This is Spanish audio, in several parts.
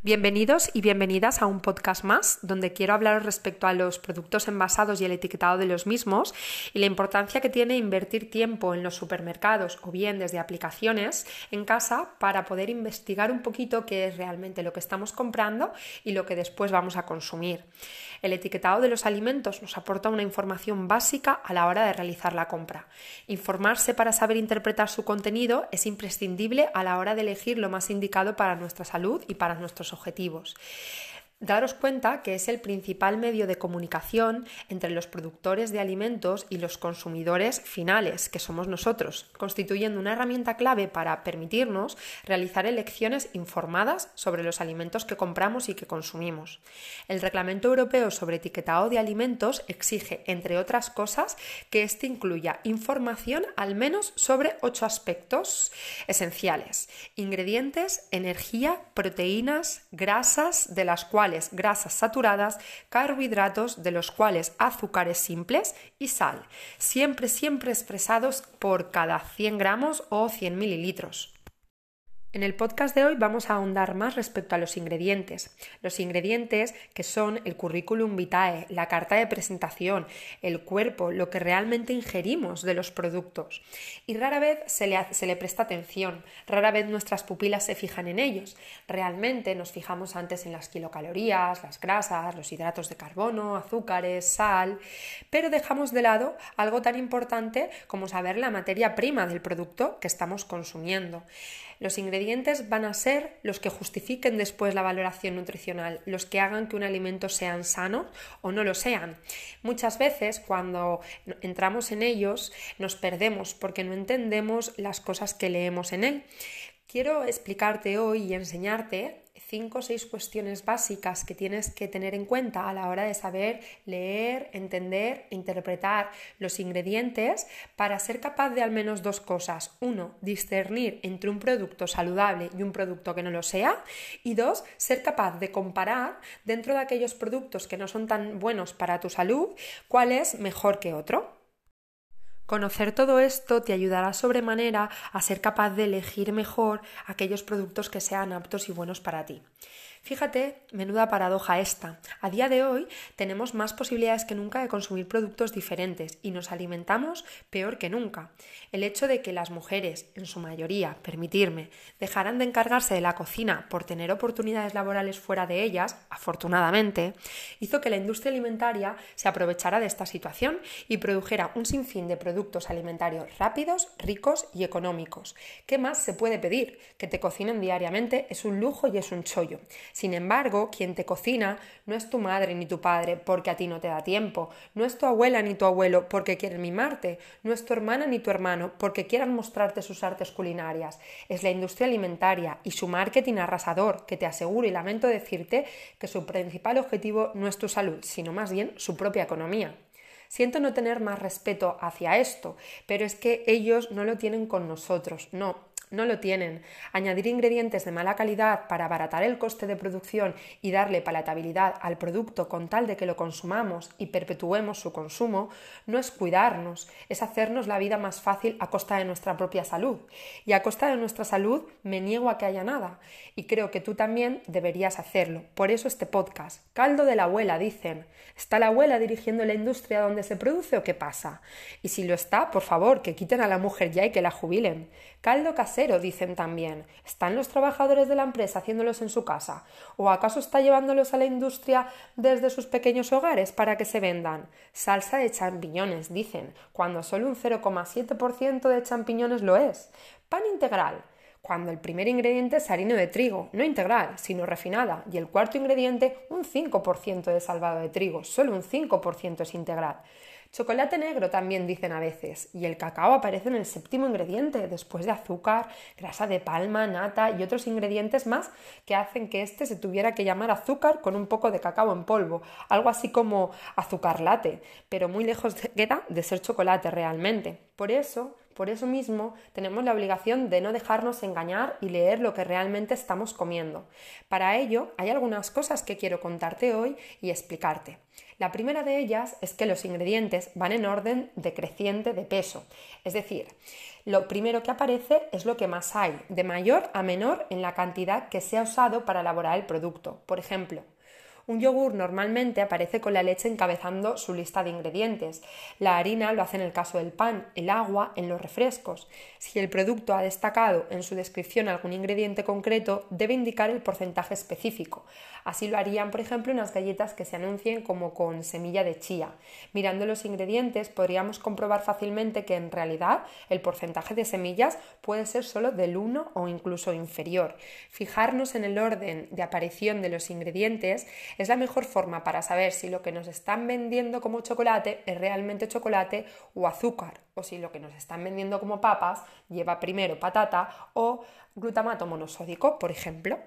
Bienvenidos y bienvenidas a un podcast más donde quiero hablaros respecto a los productos envasados y el etiquetado de los mismos y la importancia que tiene invertir tiempo en los supermercados o bien desde aplicaciones en casa para poder investigar un poquito qué es realmente lo que estamos comprando y lo que después vamos a consumir. El etiquetado de los alimentos nos aporta una información básica a la hora de realizar la compra. Informarse para saber interpretar su contenido es imprescindible a la hora de elegir lo más indicado para nuestra salud y para nuestros objetivos. Daros cuenta que es el principal medio de comunicación entre los productores de alimentos y los consumidores finales, que somos nosotros, constituyendo una herramienta clave para permitirnos realizar elecciones informadas sobre los alimentos que compramos y que consumimos. El Reglamento Europeo sobre Etiquetado de Alimentos exige, entre otras cosas, que éste incluya información al menos sobre ocho aspectos esenciales. Ingredientes, energía, proteínas, grasas, de las cuales grasas saturadas, carbohidratos, de los cuales azúcares simples y sal, siempre, siempre expresados por cada 100 gramos o 100 mililitros. En el podcast de hoy vamos a ahondar más respecto a los ingredientes. Los ingredientes que son el currículum vitae, la carta de presentación, el cuerpo, lo que realmente ingerimos de los productos. Y rara vez se le, se le presta atención, rara vez nuestras pupilas se fijan en ellos. Realmente nos fijamos antes en las kilocalorías, las grasas, los hidratos de carbono, azúcares, sal, pero dejamos de lado algo tan importante como saber la materia prima del producto que estamos consumiendo. Los ingredientes van a ser los que justifiquen después la valoración nutricional, los que hagan que un alimento sea sano o no lo sean. Muchas veces cuando entramos en ellos nos perdemos porque no entendemos las cosas que leemos en él. Quiero explicarte hoy y enseñarte cinco o seis cuestiones básicas que tienes que tener en cuenta a la hora de saber leer, entender, interpretar los ingredientes para ser capaz de al menos dos cosas. Uno, discernir entre un producto saludable y un producto que no lo sea. Y dos, ser capaz de comparar dentro de aquellos productos que no son tan buenos para tu salud cuál es mejor que otro. Conocer todo esto te ayudará sobremanera a ser capaz de elegir mejor aquellos productos que sean aptos y buenos para ti. Fíjate, menuda paradoja esta. A día de hoy tenemos más posibilidades que nunca de consumir productos diferentes y nos alimentamos peor que nunca. El hecho de que las mujeres, en su mayoría, permitirme, dejaran de encargarse de la cocina por tener oportunidades laborales fuera de ellas, afortunadamente, hizo que la industria alimentaria se aprovechara de esta situación y produjera un sinfín de productos alimentarios rápidos, ricos y económicos. ¿Qué más se puede pedir? Que te cocinen diariamente es un lujo y es un chollo. Sin embargo, quien te cocina no es tu madre ni tu padre porque a ti no te da tiempo, no es tu abuela ni tu abuelo porque quieren mimarte, no es tu hermana ni tu hermano porque quieran mostrarte sus artes culinarias, es la industria alimentaria y su marketing arrasador que te aseguro y lamento decirte que su principal objetivo no es tu salud, sino más bien su propia economía. Siento no tener más respeto hacia esto, pero es que ellos no lo tienen con nosotros, no, no lo tienen. Añadir ingredientes de mala calidad para abaratar el coste de producción y darle palatabilidad al producto con tal de que lo consumamos y perpetuemos su consumo no es cuidarnos, es hacernos la vida más fácil a costa de nuestra propia salud. Y a costa de nuestra salud me niego a que haya nada. Y creo que tú también deberías hacerlo. Por eso este podcast. Caldo de la abuela, dicen. ¿Está la abuela dirigiendo la industria donde se produce o qué pasa? Y si lo está, por favor, que quiten a la mujer ya y que la jubilen. Caldo casero, dicen también. ¿Están los trabajadores de la empresa haciéndolos en su casa? ¿O acaso está llevándolos a la industria desde sus pequeños hogares para que se vendan? Salsa de champiñones, dicen, cuando solo un 0,7% de champiñones lo es. Pan integral cuando el primer ingrediente es harina de trigo, no integral, sino refinada, y el cuarto ingrediente un 5% de salvado de trigo, solo un 5% es integral. Chocolate negro también dicen a veces, y el cacao aparece en el séptimo ingrediente, después de azúcar, grasa de palma, nata y otros ingredientes más que hacen que este se tuviera que llamar azúcar con un poco de cacao en polvo, algo así como azúcar latte, pero muy lejos queda de ser chocolate realmente. Por eso Por eso mismo tenemos la obligación de no dejarnos engañar y leer lo que realmente estamos comiendo. Para ello hay algunas cosas que quiero contarte hoy y explicarte. La primera de ellas es que los ingredientes van en orden decreciente de peso, es decir, lo primero que aparece es lo que más hay, de mayor a menor en la cantidad que se ha usado para elaborar el producto. Por ejemplo, un yogur normalmente aparece con la leche encabezando su lista de ingredientes. La harina lo hace en el caso del pan, el agua en los refrescos. Si el producto ha destacado en su descripción algún ingrediente concreto, debe indicar el porcentaje específico. Así lo harían, por ejemplo, unas galletas que se anuncien como con semilla de chía. Mirando los ingredientes podríamos comprobar fácilmente que en realidad el porcentaje de semillas puede ser solo del 1 o incluso inferior. Fijarnos en el orden de aparición de los ingredientes es la mejor forma para saber si lo que nos están vendiendo como chocolate es realmente chocolate o azúcar, o si lo que nos están vendiendo como papas lleva primero patata o glutamato monosódico, por ejemplo.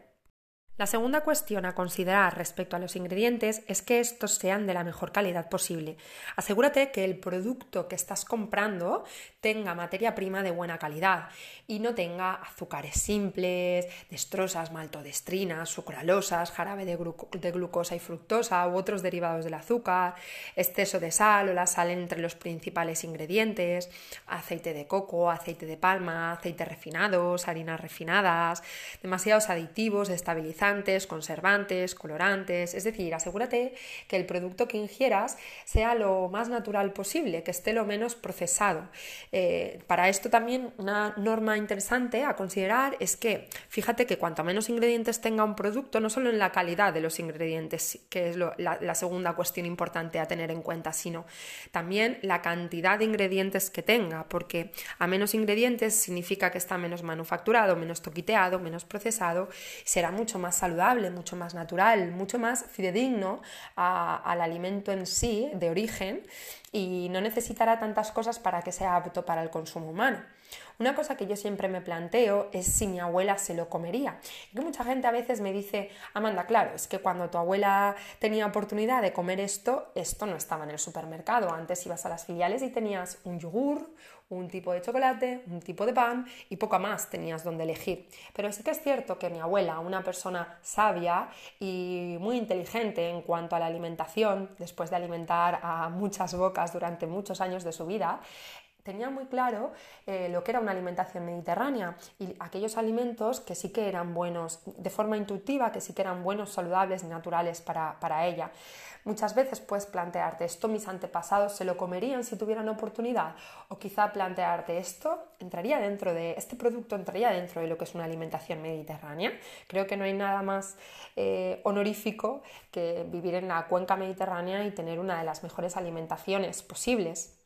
La segunda cuestión a considerar respecto a los ingredientes es que estos sean de la mejor calidad posible. Asegúrate que el producto que estás comprando tenga materia prima de buena calidad y no tenga azúcares simples, destrosas, maltodestrinas, sucralosas, jarabe de, glucosa y fructosa u otros derivados del azúcar, exceso de sal o la sal entre los principales ingredientes, aceite de coco, aceite de palma, aceites refinados, harinas refinadas, demasiados aditivos, estabilizantes, conservantes, colorantes, es decir, asegúrate que el producto que ingieras sea lo más natural posible, que esté lo menos procesado. Eh, para esto también una norma interesante a considerar es que fíjate que cuanto menos ingredientes tenga un producto, no solo en la calidad de los ingredientes, que es la, segunda cuestión importante a tener en cuenta, sino también la cantidad de ingredientes que tenga, porque a menos ingredientes significa que está menos manufacturado, menos toquiteado, menos procesado, será mucho más saludable, mucho más natural, mucho más fidedigno al alimento en sí, de origen, y no necesitará tantas cosas para que sea apto para el consumo humano. Una cosa que yo siempre me planteo es si mi abuela se lo comería. Y que mucha gente a veces me dice, Amanda, claro, es que cuando tu abuela tenía oportunidad de comer esto, esto no estaba en el supermercado. Antes ibas a las filiales y tenías un yogur, un tipo de chocolate, un tipo de pan y poco más tenías donde elegir. Pero sí que es cierto que mi abuela, una persona sabia y muy inteligente en cuanto a la alimentación, después de alimentar a muchas bocas durante muchos años de su vida, tenía muy claro eh, lo que era una alimentación mediterránea y aquellos alimentos que sí que eran buenos de forma intuitiva, que sí que eran buenos, saludables y naturales para, para ella. Muchas veces puedes plantearte esto, mis antepasados se lo comerían si tuvieran oportunidad, o quizá plantearte esto entraría dentro de, este producto entraría dentro de lo que es una alimentación mediterránea. Creo que no hay nada más eh, honorífico que vivir en la cuenca mediterránea y tener una de las mejores alimentaciones posibles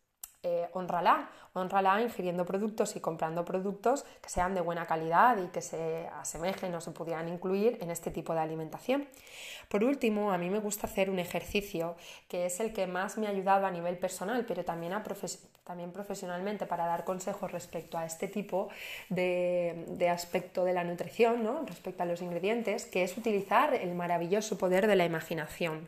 eh, honrala, honrala ingiriendo productos y comprando productos que sean de buena calidad y que se asemejen o se pudieran incluir en este tipo de alimentación. Por último, a mí me gusta hacer un ejercicio que es el que más me ha ayudado a nivel personal, pero también, también profesionalmente para dar consejos respecto a este tipo de, aspecto de la nutrición, ¿no? respecto a los ingredientes, que es utilizar el maravilloso poder de la imaginación.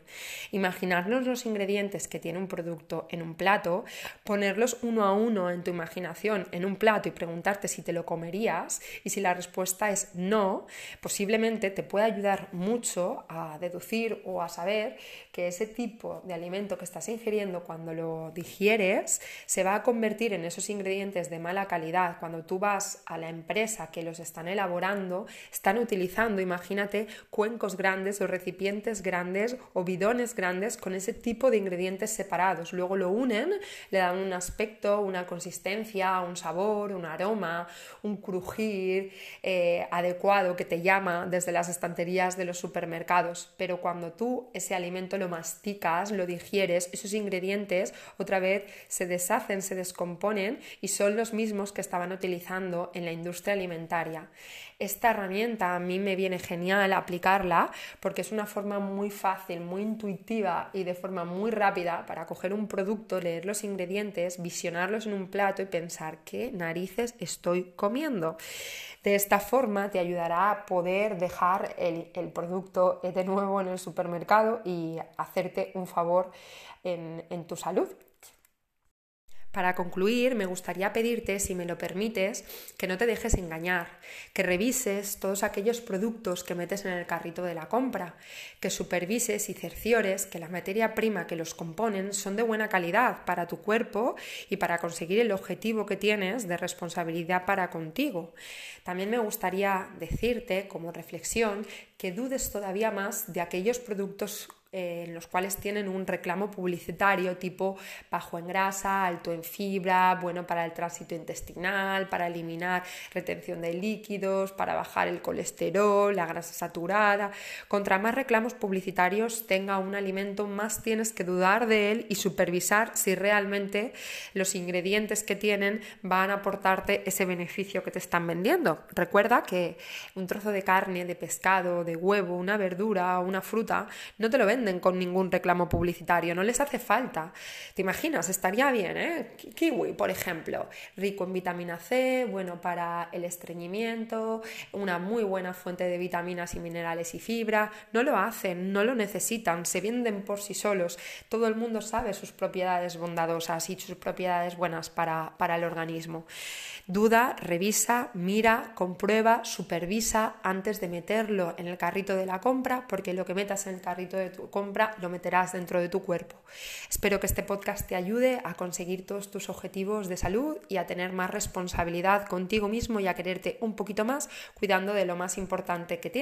Imaginarnos los ingredientes que tiene un producto en un plato, ponerlos uno a uno en tu imaginación en un plato y preguntarte si te lo comerías y si la respuesta es no, posiblemente te pueda ayudar mucho a deducir o a saber que ese tipo de alimento que estás ingiriendo cuando lo digieres se va a convertir en esos ingredientes de mala calidad. Cuando tú vas a la empresa que los están elaborando, están utilizando, imagínate, cuencos grandes o recipientes grandes o bidones grandes con ese tipo de ingredientes separados. Luego lo unen, le dan un aspecto, una consistencia, un sabor, un aroma, un crujir eh, adecuado que te llama desde las estanterías de los supermercados pero cuando tú ese alimento lo masticas, lo digieres, esos ingredientes otra vez se deshacen, se descomponen y son los mismos que estaban utilizando en la industria alimentaria. Esta herramienta a mí me viene genial aplicarla porque es una forma muy fácil, muy intuitiva y de forma muy rápida para coger un producto, leer los ingredientes, visionarlos en un plato y pensar qué narices estoy comiendo. De esta forma te ayudará a poder dejar el, producto de nuevo en el supermercado y hacerte un favor en tu salud. Para concluir, me gustaría pedirte, si me lo permites, que no te dejes engañar, que revises todos aquellos productos que metes en el carrito de la compra, que supervises y cerciores que la materia prima que los componen son de buena calidad para tu cuerpo y para conseguir el objetivo que tienes de responsabilidad para contigo. También me gustaría decirte como reflexión que dudes todavía más de aquellos productos eh, los cuales tienen un reclamo publicitario tipo bajo en grasa, alto en fibra, bueno para el tránsito intestinal, para eliminar retención de líquidos, para bajar el colesterol, la grasa saturada. Contra más reclamos publicitarios tenga un alimento, más tienes que dudar de él y supervisar si realmente los ingredientes que tienen van a aportarte ese beneficio que te están vendiendo. Recuerda que un trozo de carne, de pescado, de huevo, una verdura una fruta no te lo venden con ningún reclamo publicitario, no les hace falta. ¿Te imaginas? Estaría bien, ¿eh? Kiwi, por ejemplo, rico en vitamina C, bueno para el estreñimiento, una muy buena fuente de vitaminas y minerales y fibra. No lo hacen, no lo necesitan, se venden por sí solos. Todo el mundo sabe sus propiedades bondadosas y sus propiedades buenas para, para el organismo. Duda, revisa, mira, comprueba, supervisa antes de meterlo en el carrito de la compra, porque lo que metas en el carrito de tu compra lo meterás dentro de tu cuerpo. Espero que este podcast te ayude a conseguir todos tus objetivos de salud y a tener más responsabilidad contigo mismo y a quererte un poquito más, cuidando de lo más importante que tienes